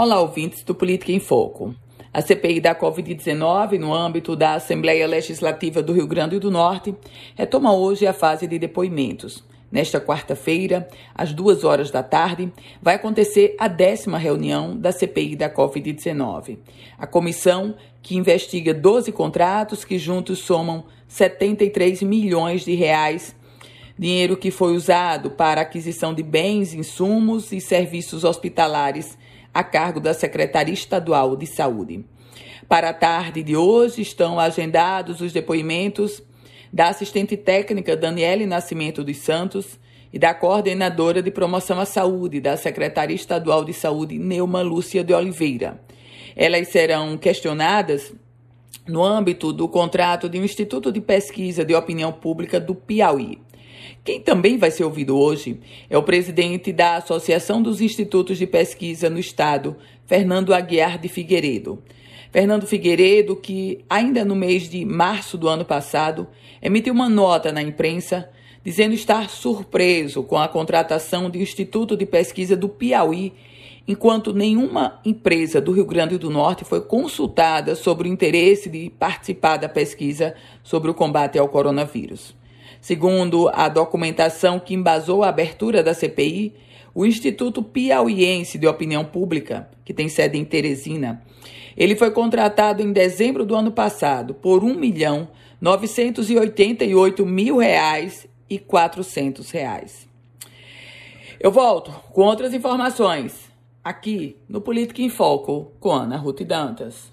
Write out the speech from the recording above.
Olá, ouvintes do Política em Foco. A CPI da Covid-19, no âmbito da Assembleia Legislativa do Rio Grande do Norte, retoma hoje a fase de depoimentos. Nesta quarta-feira, às duas horas da tarde, vai acontecer a décima reunião da CPI da Covid-19. A comissão, que investiga 12 contratos que juntos somam 73 milhões de reais, dinheiro que foi usado para aquisição de bens, insumos e serviços hospitalares a cargo da Secretaria Estadual de Saúde. Para a tarde de hoje estão agendados os depoimentos da assistente técnica Daniele Nascimento dos Santos e da coordenadora de promoção à saúde da Secretaria Estadual de Saúde, Neuma Lúcia de Oliveira. Elas serão questionadas no âmbito do contrato de um Instituto de Pesquisa de Opinião Pública do Piauí. Quem também vai ser ouvido hoje é o presidente da Associação dos Institutos de Pesquisa no Estado, Fernando Aguiar de Figueiredo. Fernando Figueiredo, que ainda no mês de março do ano passado emitiu uma nota na imprensa dizendo estar surpreso com a contratação do Instituto de Pesquisa do Piauí, enquanto nenhuma empresa do Rio Grande do Norte foi consultada sobre o interesse de participar da pesquisa sobre o combate ao coronavírus. Segundo a documentação que embasou a abertura da CPI, o Instituto Piauiense de Opinião Pública, que tem sede em Teresina, ele foi contratado em dezembro do ano passado por R$ milhão 988 mil reais e 400 reais. Eu volto com outras informações aqui no Política em Foco com Ana Ruth Dantas.